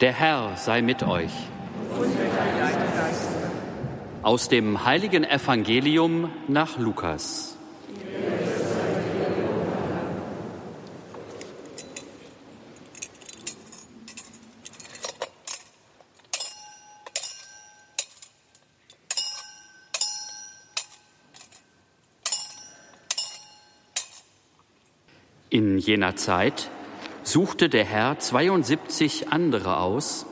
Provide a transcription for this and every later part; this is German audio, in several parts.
Der Herr sei mit euch. Aus dem heiligen Evangelium nach Lukas. In jener Zeit suchte der Herr 72 andere aus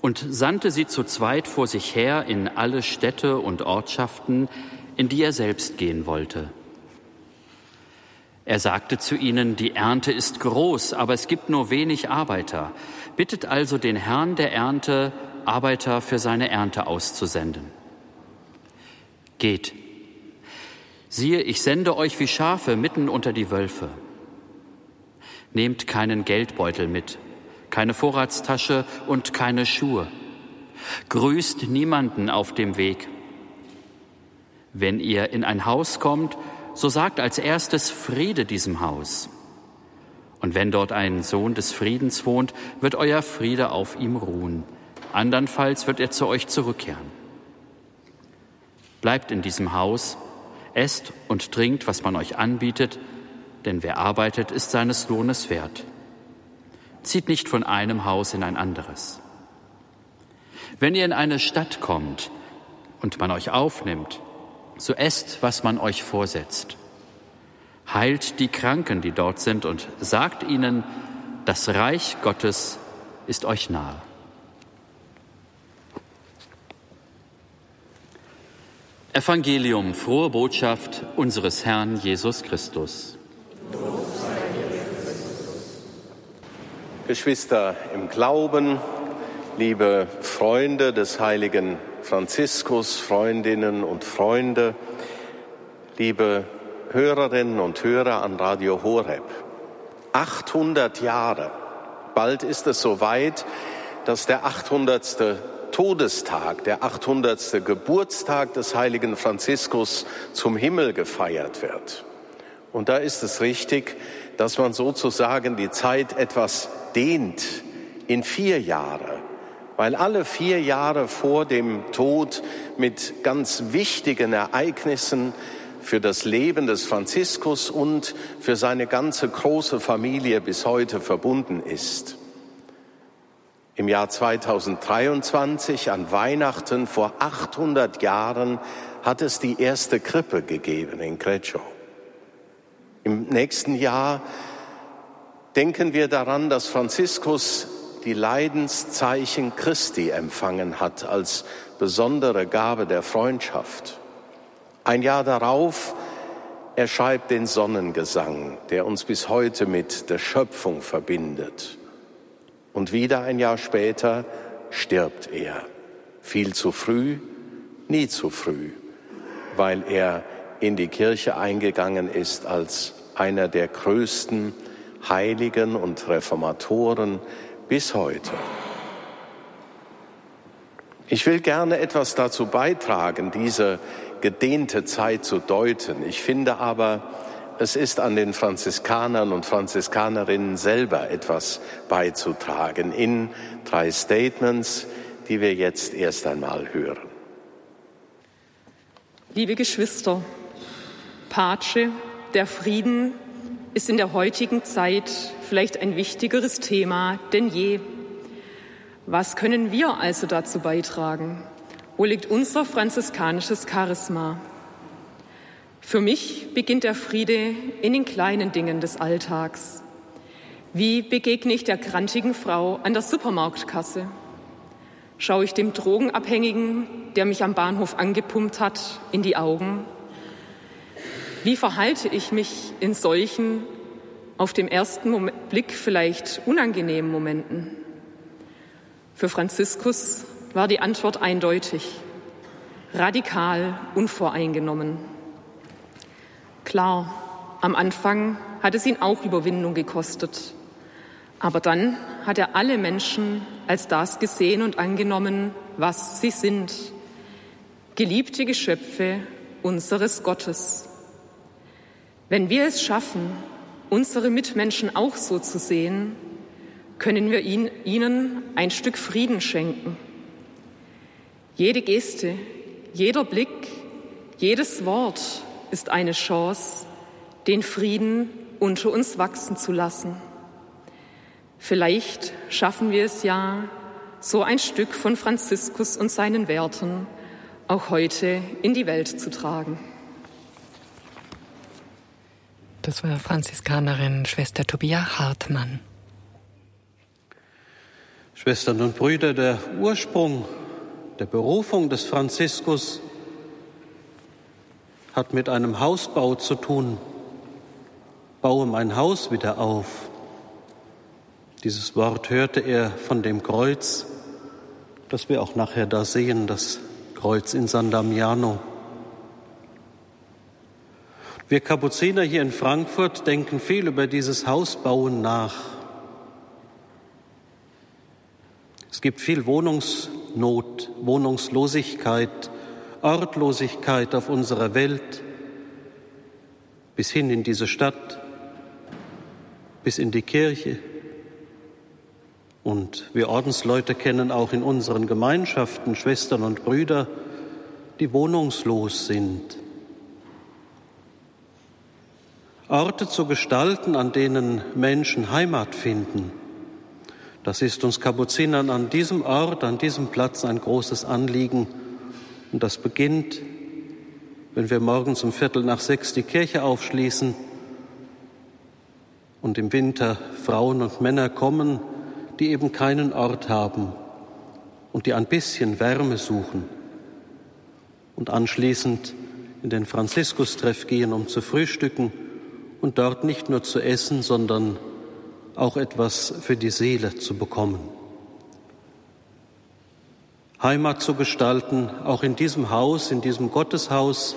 und sandte sie zu zweit vor sich her in alle Städte und Ortschaften, in die er selbst gehen wollte. Er sagte zu ihnen, die Ernte ist groß, aber es gibt nur wenig Arbeiter. Bittet also den Herrn der Ernte, Arbeiter für seine Ernte auszusenden. Geht. Siehe, ich sende euch wie Schafe mitten unter die Wölfe. Nehmt keinen Geldbeutel mit, keine Vorratstasche und keine Schuhe. Grüßt niemanden auf dem Weg. Wenn ihr in ein Haus kommt, so sagt als erstes Friede diesem Haus. Und wenn dort ein Sohn des Friedens wohnt, wird euer Friede auf ihm ruhen. Andernfalls wird er zu euch zurückkehren. Bleibt in diesem Haus, esst und trinkt, was man euch anbietet, denn wer arbeitet, ist seines Lohnes wert. Zieht nicht von einem Haus in ein anderes. Wenn ihr in eine Stadt kommt und man euch aufnimmt, so esst, was man euch vorsetzt. Heilt die Kranken, die dort sind, und sagt ihnen, das Reich Gottes ist euch nahe. Evangelium, frohe Botschaft unseres Herrn Jesus Christus. Geschwister im Glauben, liebe Freunde des heiligen Franziskus, Freundinnen und Freunde, liebe Hörerinnen und Hörer an Radio Horeb. 800 Jahre, bald ist es soweit, dass der 800. Todestag, der 800. Geburtstag des heiligen Franziskus zum Himmel gefeiert wird. Und da ist es richtig, dass man sozusagen die Zeit etwas dehnt in vier Jahre, weil alle vier Jahre vor dem Tod mit ganz wichtigen Ereignissen für das Leben des Franziskus und für seine ganze große Familie bis heute verbunden ist. Im Jahr 2023 an Weihnachten vor 800 Jahren hat es die erste Krippe gegeben in Greccio. Im nächsten Jahr denken wir daran, dass Franziskus die Leidenszeichen Christi empfangen hat als besondere Gabe der Freundschaft. Ein Jahr darauf er schreibt den Sonnengesang, der uns bis heute mit der Schöpfung verbindet. Und wieder ein Jahr später stirbt er. Viel zu früh, nie zu früh, weil er in die Kirche eingegangen ist als einer der größten Heiligen und Reformatoren bis heute. Ich will gerne etwas dazu beitragen, diese gedehnte Zeit zu deuten. Ich finde aber, es ist an den Franziskanern und Franziskanerinnen selber etwas beizutragen in drei Statements, die wir jetzt erst einmal hören. Liebe Geschwister, Pace, der Frieden ist in der heutigen Zeit vielleicht ein wichtigeres Thema denn je. Was können wir also dazu beitragen? Wo liegt unser franziskanisches Charisma? Für mich beginnt der Friede in den kleinen Dingen des Alltags. Wie begegne ich der krantigen Frau an der Supermarktkasse? Schaue ich dem Drogenabhängigen, der mich am Bahnhof angepumpt hat, in die Augen? Wie verhalte ich mich in solchen, auf dem ersten Blick vielleicht unangenehmen Momenten? Für Franziskus war die Antwort eindeutig, radikal unvoreingenommen. Klar, am Anfang hat es ihn auch Überwindung gekostet, aber dann hat er alle Menschen als das gesehen und angenommen, was sie sind, geliebte Geschöpfe unseres Gottes. Wenn wir es schaffen, unsere Mitmenschen auch so zu sehen, können wir ihnen ein Stück Frieden schenken. Jede Geste, jeder Blick, jedes Wort ist eine Chance, den Frieden unter uns wachsen zu lassen. Vielleicht schaffen wir es ja, so ein Stück von Franziskus und seinen Werten auch heute in die Welt zu tragen. Das war Franziskanerin Schwester Tobias Hartmann. Schwestern und Brüder, der Ursprung der Berufung des Franziskus hat mit einem Hausbau zu tun. Baue mein Haus wieder auf. Dieses Wort hörte er von dem Kreuz, das wir auch nachher da sehen, das Kreuz in San Damiano. Wir Kapuziner hier in Frankfurt denken viel über dieses Hausbauen nach. Es gibt viel Wohnungsnot, Wohnungslosigkeit, Ortlosigkeit auf unserer Welt, bis hin in diese Stadt, bis in die Kirche. Und wir Ordensleute kennen auch in unseren Gemeinschaften Schwestern und Brüder, die wohnungslos sind. Orte zu gestalten, an denen Menschen Heimat finden. Das ist uns Kapuzinern an diesem Ort, an diesem Platz ein großes Anliegen. Und das beginnt, wenn wir morgens um Viertel nach sechs die Kirche aufschließen und im Winter Frauen und Männer kommen, die eben keinen Ort haben und die ein bisschen Wärme suchen und anschließend in den Franziskus-Treff gehen, um zu frühstücken und dort nicht nur zu essen, sondern auch etwas für die Seele zu bekommen. Heimat zu gestalten, auch in diesem Haus, in diesem Gotteshaus,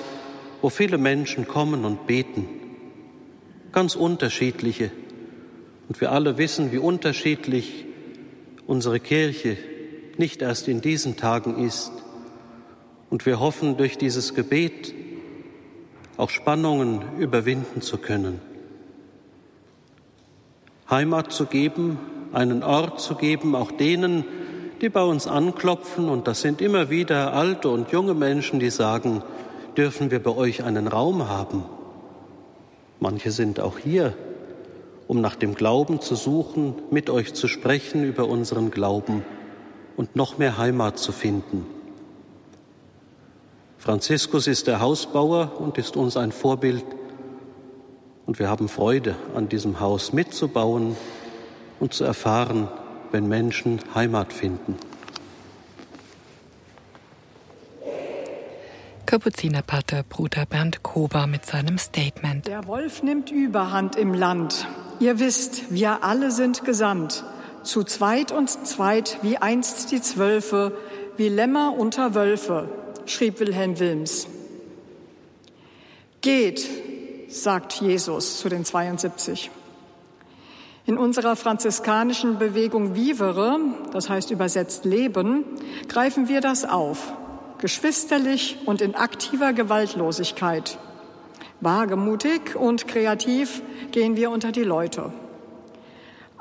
wo viele Menschen kommen und beten, ganz unterschiedliche. Und wir alle wissen, wie unterschiedlich unsere Kirche nicht erst in diesen Tagen ist. Und wir hoffen, durch dieses Gebet auch Spannungen überwinden zu können. Heimat zu geben, einen Ort zu geben, auch denen, die bei uns anklopfen, und das sind immer wieder alte und junge Menschen, die sagen, dürfen wir bei euch einen Raum haben. Manche sind auch hier, um nach dem Glauben zu suchen, mit euch zu sprechen über unseren Glauben und noch mehr Heimat zu finden. Franziskus ist der Hausbauer und ist uns ein Vorbild. Und wir haben Freude, an diesem Haus mitzubauen und zu erfahren, wenn Menschen Heimat finden. Kapuzinerpater Bruder Bernd Kober mit seinem Statement. Der Wolf nimmt Überhand im Land. Ihr wisst, wir alle sind gesandt. Zu zweit und zweit, wie einst die Zwölfe, wie Lämmer unter Wölfe schrieb Wilhelm Wilms. Geht, sagt Jesus zu den 72. In unserer franziskanischen Bewegung Vivere, das heißt übersetzt Leben, greifen wir das auf, geschwisterlich und in aktiver Gewaltlosigkeit. Wagemutig und kreativ gehen wir unter die Leute.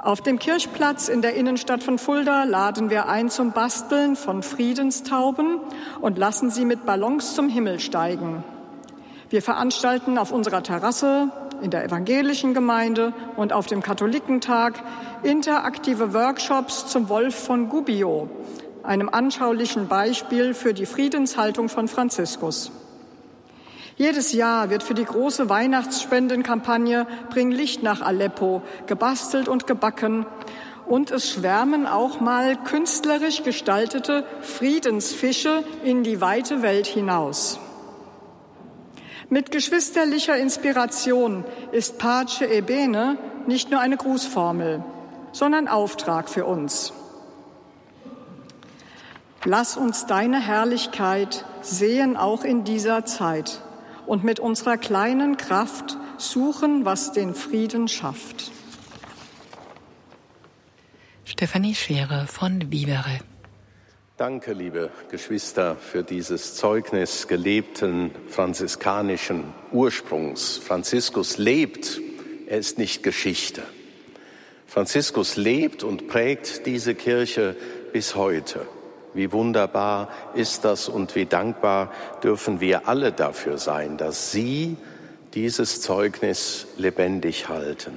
Auf dem Kirchplatz in der Innenstadt von Fulda laden wir ein zum Basteln von Friedenstauben und lassen sie mit Ballons zum Himmel steigen. Wir veranstalten auf unserer Terrasse, in der evangelischen Gemeinde und auf dem Katholikentag interaktive Workshops zum Wolf von Gubbio, einem anschaulichen Beispiel für die Friedenshaltung von Franziskus. Jedes Jahr wird für die große Weihnachtsspendenkampagne Bring Licht nach Aleppo gebastelt und gebacken. Und es schwärmen auch mal künstlerisch gestaltete Friedensfische in die weite Welt hinaus. Mit geschwisterlicher Inspiration ist Pace e Bene nicht nur eine Grußformel, sondern Auftrag für uns. Lass uns deine Herrlichkeit sehen auch in dieser Zeit und mit unserer kleinen Kraft suchen, was den Frieden schafft. Stefanie Schere von Vivere. Danke, liebe Geschwister, für dieses Zeugnis gelebten franziskanischen Ursprungs. Franziskus lebt, er ist nicht Geschichte. Franziskus lebt und prägt diese Kirche bis heute. Wie wunderbar ist das und wie dankbar dürfen wir alle dafür sein, dass Sie dieses Zeugnis lebendig halten.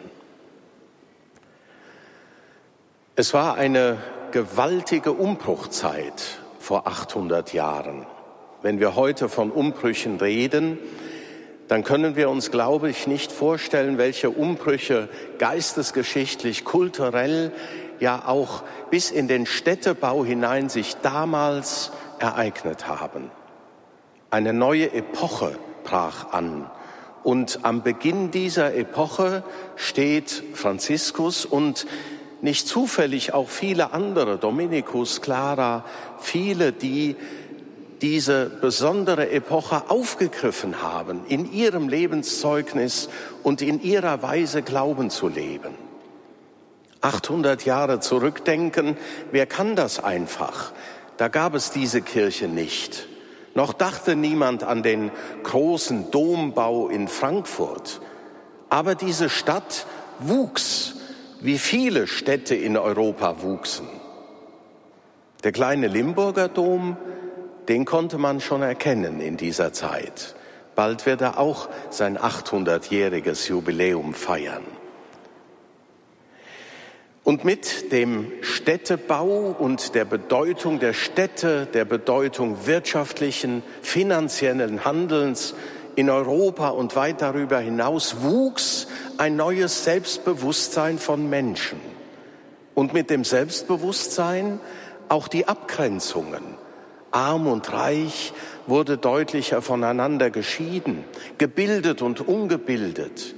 Es war eine gewaltige Umbruchzeit vor 800 Jahren. Wenn wir heute von Umbrüchen reden, dann können wir uns, glaube ich, nicht vorstellen, welche Umbrüche geistesgeschichtlich, kulturell, ja auch bis in den Städtebau hinein sich damals ereignet haben. Eine neue Epoche brach an. Und am Beginn dieser Epoche steht Franziskus und nicht zufällig auch viele andere, Dominikus, Clara, viele, die diese besondere Epoche aufgegriffen haben, in ihrem Lebenszeugnis und in ihrer Weise Glauben zu leben. 800 Jahre zurückdenken, wer kann das einfach? Da gab es diese Kirche nicht. Noch dachte niemand an den großen Dombau in Frankfurt. Aber diese Stadt wuchs, wie viele Städte in Europa wuchsen. Der kleine Limburger Dom, den konnte man schon erkennen in dieser Zeit. Bald wird er auch sein 800-jähriges Jubiläum feiern. Und mit dem Städtebau und der Bedeutung der Städte, der Bedeutung wirtschaftlichen, finanziellen Handelns in Europa und weit darüber hinaus wuchs ein neues Selbstbewusstsein von Menschen. Und mit dem Selbstbewusstsein auch die Abgrenzungen. Arm und reich wurde deutlicher voneinander geschieden, gebildet und ungebildet.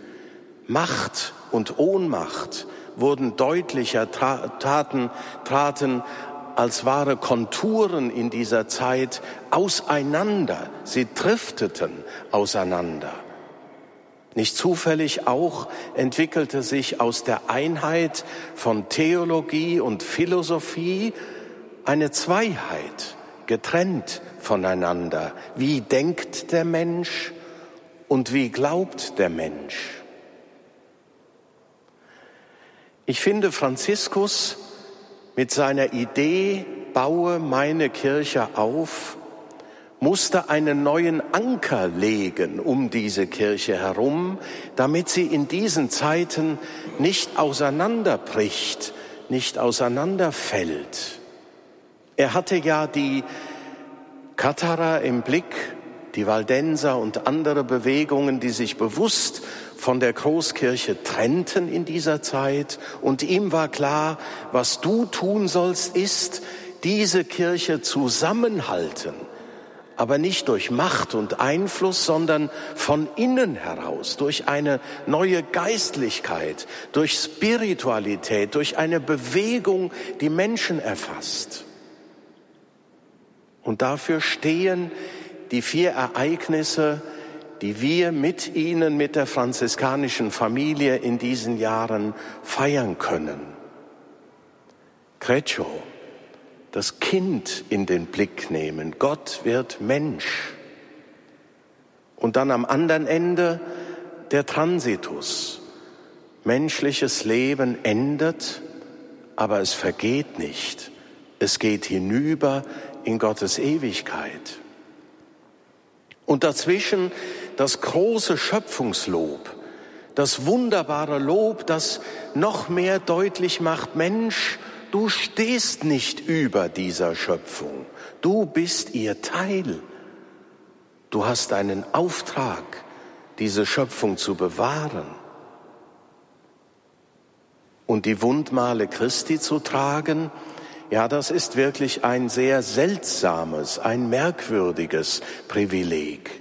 Macht und Ohnmacht wurden deutlicher, taten, traten als wahre Konturen in dieser Zeit auseinander. Sie drifteten auseinander. Nicht zufällig auch entwickelte sich aus der Einheit von Theologie und Philosophie eine Zweiheit, getrennt voneinander. Wie denkt der Mensch und wie glaubt der Mensch? Ich finde, Franziskus mit seiner Idee, baue meine Kirche auf, musste einen neuen Anker legen um diese Kirche herum, damit sie in diesen Zeiten nicht auseinanderbricht, nicht auseinanderfällt. Er hatte ja die Katharer im Blick, die Waldenser und andere Bewegungen, die sich bewusst von der Großkirche trennten in dieser Zeit. Und ihm war klar, was du tun sollst, ist, diese Kirche zusammenhalten, aber nicht durch Macht und Einfluss, sondern von innen heraus, durch eine neue Geistlichkeit, durch Spiritualität, durch eine Bewegung, die Menschen erfasst. Und dafür stehen die vier Ereignisse, die wir mit Ihnen, mit der franziskanischen Familie in diesen Jahren feiern können. Crecio, das Kind in den Blick nehmen. Gott wird Mensch. Und dann am anderen Ende der Transitus. Menschliches Leben endet, aber es vergeht nicht. Es geht hinüber in Gottes Ewigkeit. Und dazwischen das große Schöpfungslob, das wunderbare Lob, das noch mehr deutlich macht, Mensch, du stehst nicht über dieser Schöpfung, du bist ihr Teil. Du hast einen Auftrag, diese Schöpfung zu bewahren und die Wundmale Christi zu tragen, ja, das ist wirklich ein sehr seltsames, ein merkwürdiges Privileg.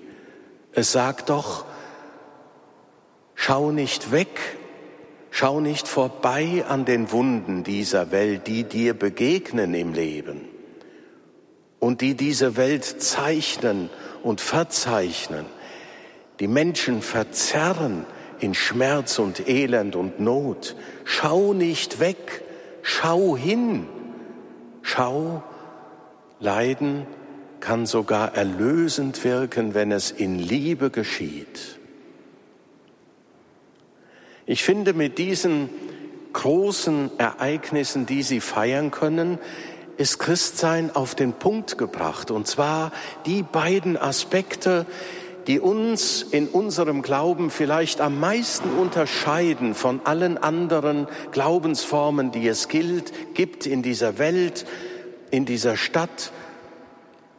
Es sagt doch, schau nicht weg, schau nicht vorbei an den Wunden dieser Welt, die dir begegnen im Leben und die diese Welt zeichnen und verzeichnen, die Menschen verzerren in Schmerz und Elend und Not. Schau nicht weg, schau hin, schau, Leiden kann sogar erlösend wirken, wenn es in Liebe geschieht. Ich finde, mit diesen großen Ereignissen, die sie feiern können, ist Christsein auf den Punkt gebracht. Und zwar die beiden Aspekte, die uns in unserem Glauben vielleicht am meisten unterscheiden von allen anderen Glaubensformen, die es gilt, gibt in dieser Welt, in dieser Stadt,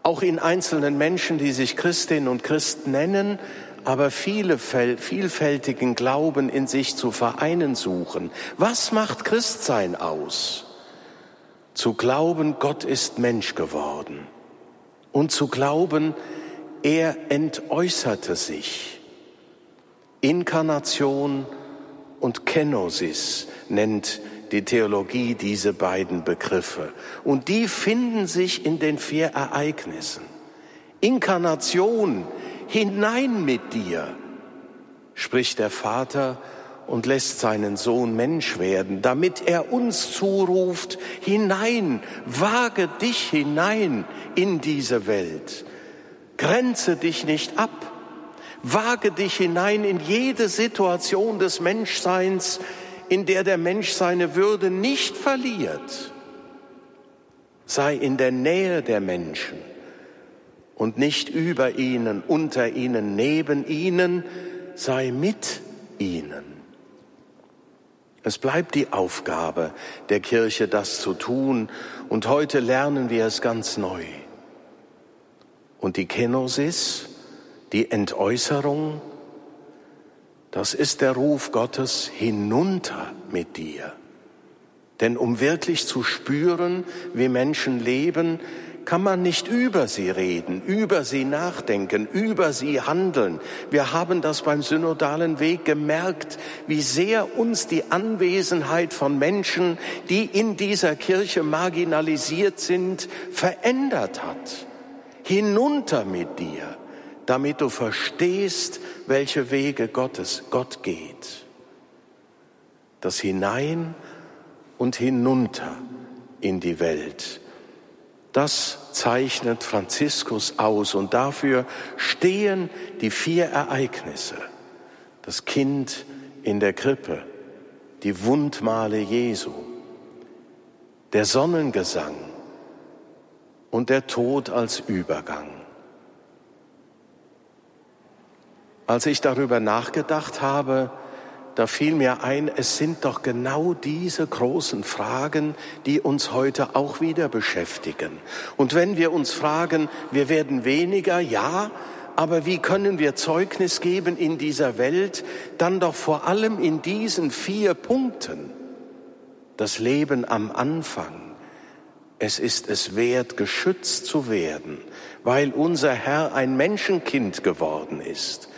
auch in einzelnen Menschen, die sich Christinnen und Christen nennen, aber viele vielfältigen Glauben in sich zu vereinen suchen. Was macht Christsein aus? Zu glauben, Gott ist Mensch geworden und zu glauben, er entäußerte sich. Inkarnation und Kenosis nennt die Theologie diese beiden Begriffe. Und die finden sich in den vier Ereignissen. Inkarnation, hinein mit dir, spricht der Vater und lässt seinen Sohn Mensch werden, damit er uns zuruft, hinein, wage dich hinein in diese Welt, grenze dich nicht ab, wage dich hinein in jede Situation des Menschseins, in der der Mensch seine Würde nicht verliert. Sei in der Nähe der Menschen und nicht über ihnen, unter ihnen, neben ihnen, sei mit ihnen. Es bleibt die Aufgabe der Kirche, das zu tun, und heute lernen wir es ganz neu. Und die Kenosis, die Entäußerung, das ist der Ruf Gottes hinunter mit dir. Denn um wirklich zu spüren, wie Menschen leben, kann man nicht über sie reden, über sie nachdenken, über sie handeln. Wir haben das beim synodalen Weg gemerkt, wie sehr uns die Anwesenheit von Menschen, die in dieser Kirche marginalisiert sind, verändert hat. Hinunter mit dir damit du verstehst, welche Wege Gottes Gott geht. Das hinein und hinunter in die Welt. Das zeichnet Franziskus aus und dafür stehen die vier Ereignisse. Das Kind in der Krippe, die Wundmale Jesu, der Sonnengesang und der Tod als Übergang. Als ich darüber nachgedacht habe, da fiel mir ein, es sind doch genau diese großen Fragen, die uns heute auch wieder beschäftigen. Und wenn wir uns fragen, wir werden weniger, ja, aber wie können wir Zeugnis geben in dieser Welt, dann doch vor allem in diesen vier Punkten. Das Leben am Anfang. Es ist es wert, geschützt zu werden, weil unser Herr ein Menschenkind geworden ist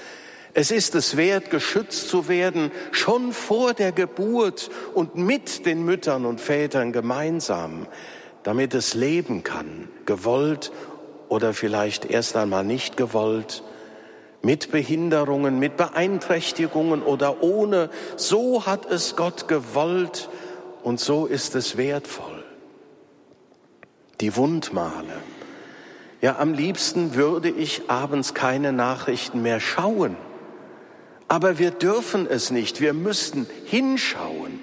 es ist es wert, geschützt zu werden, schon vor der Geburt und mit den Müttern und Vätern gemeinsam, damit es leben kann, gewollt oder vielleicht erst einmal nicht gewollt, mit Behinderungen, mit Beeinträchtigungen oder ohne. So hat es Gott gewollt und so ist es wertvoll. Die Wundmale. Ja, am liebsten würde ich abends keine Nachrichten mehr schauen aber wir dürfen es nicht. Wir müssen hinschauen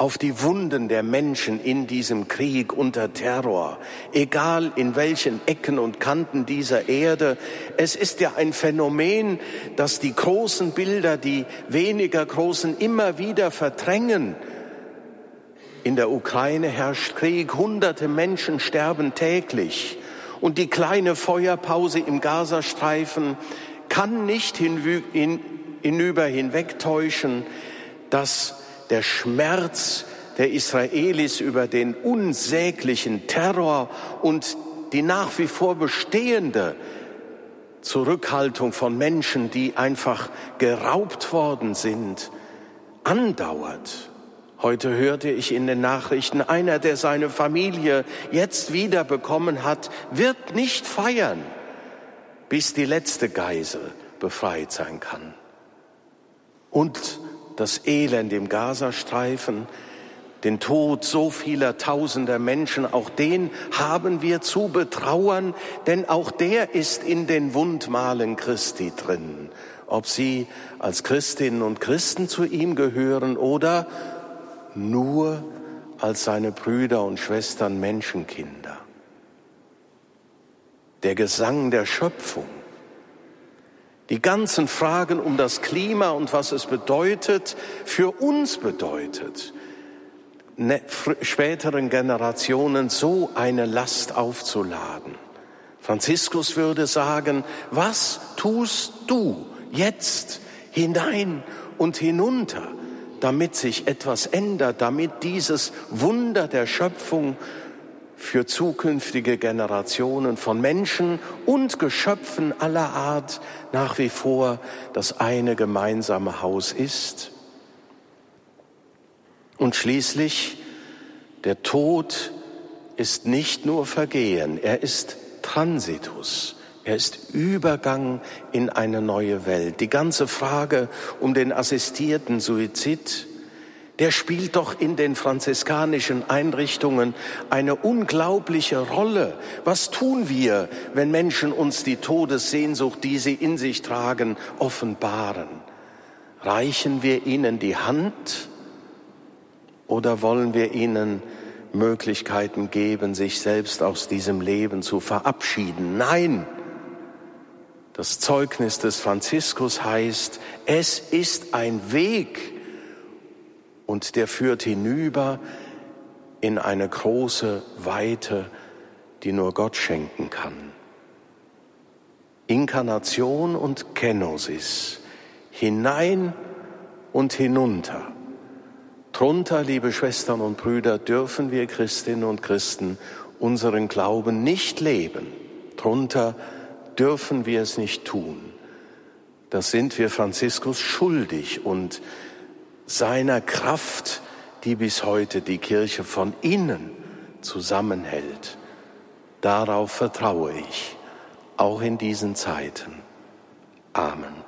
auf die Wunden der Menschen in diesem Krieg unter Terror, egal in welchen Ecken und Kanten dieser Erde. Es ist ja ein Phänomen, dass die großen Bilder die weniger großen immer wieder verdrängen. In der Ukraine herrscht Krieg, hunderte Menschen sterben täglich. Und die kleine Feuerpause im Gazastreifen kann nicht hin, hinüber hinwegtäuschen, dass der Schmerz der Israelis über den unsäglichen Terror und die nach wie vor bestehende Zurückhaltung von Menschen, die einfach geraubt worden sind, andauert. Heute hörte ich in den Nachrichten, einer, der seine Familie jetzt wieder bekommen hat, wird nicht feiern, bis die letzte Geisel befreit sein kann und das Elend im Gazastreifen, den Tod so vieler tausender Menschen, auch den haben wir zu betrauern, denn auch der ist in den Wundmalen Christi drin. Ob sie als Christinnen und Christen zu ihm gehören oder nur als seine Brüder und Schwestern Menschenkinder. Der Gesang der Schöpfung, die ganzen Fragen um das Klima und was es bedeutet, für uns bedeutet, ne, späteren Generationen so eine Last aufzuladen. Franziskus würde sagen, was tust du jetzt hinein und hinunter, damit sich etwas ändert, damit dieses Wunder der Schöpfung für zukünftige Generationen von Menschen und Geschöpfen aller Art nach wie vor das eine gemeinsame Haus ist. Und schließlich, der Tod ist nicht nur Vergehen, er ist Transitus. Er ist Übergang in eine neue Welt. Die ganze Frage um den assistierten Suizid, der spielt doch in den franziskanischen Einrichtungen eine unglaubliche Rolle. Was tun wir, wenn Menschen uns die Todessehnsucht, die sie in sich tragen, offenbaren? Reichen wir ihnen die Hand oder wollen wir ihnen Möglichkeiten geben, sich selbst aus diesem Leben zu verabschieden? Nein, das Zeugnis des Franziskus heißt, es ist ein Weg und der führt hinüber in eine große Weite, die nur Gott schenken kann. Inkarnation und Kenosis, hinein und hinunter. Drunter, liebe Schwestern und Brüder, dürfen wir Christinnen und Christen unseren Glauben nicht leben. Drunter dürfen wir es nicht tun. Das sind wir Franziskus schuldig und seiner Kraft, die bis heute die Kirche von innen zusammenhält. Darauf vertraue ich, auch in diesen Zeiten. Amen.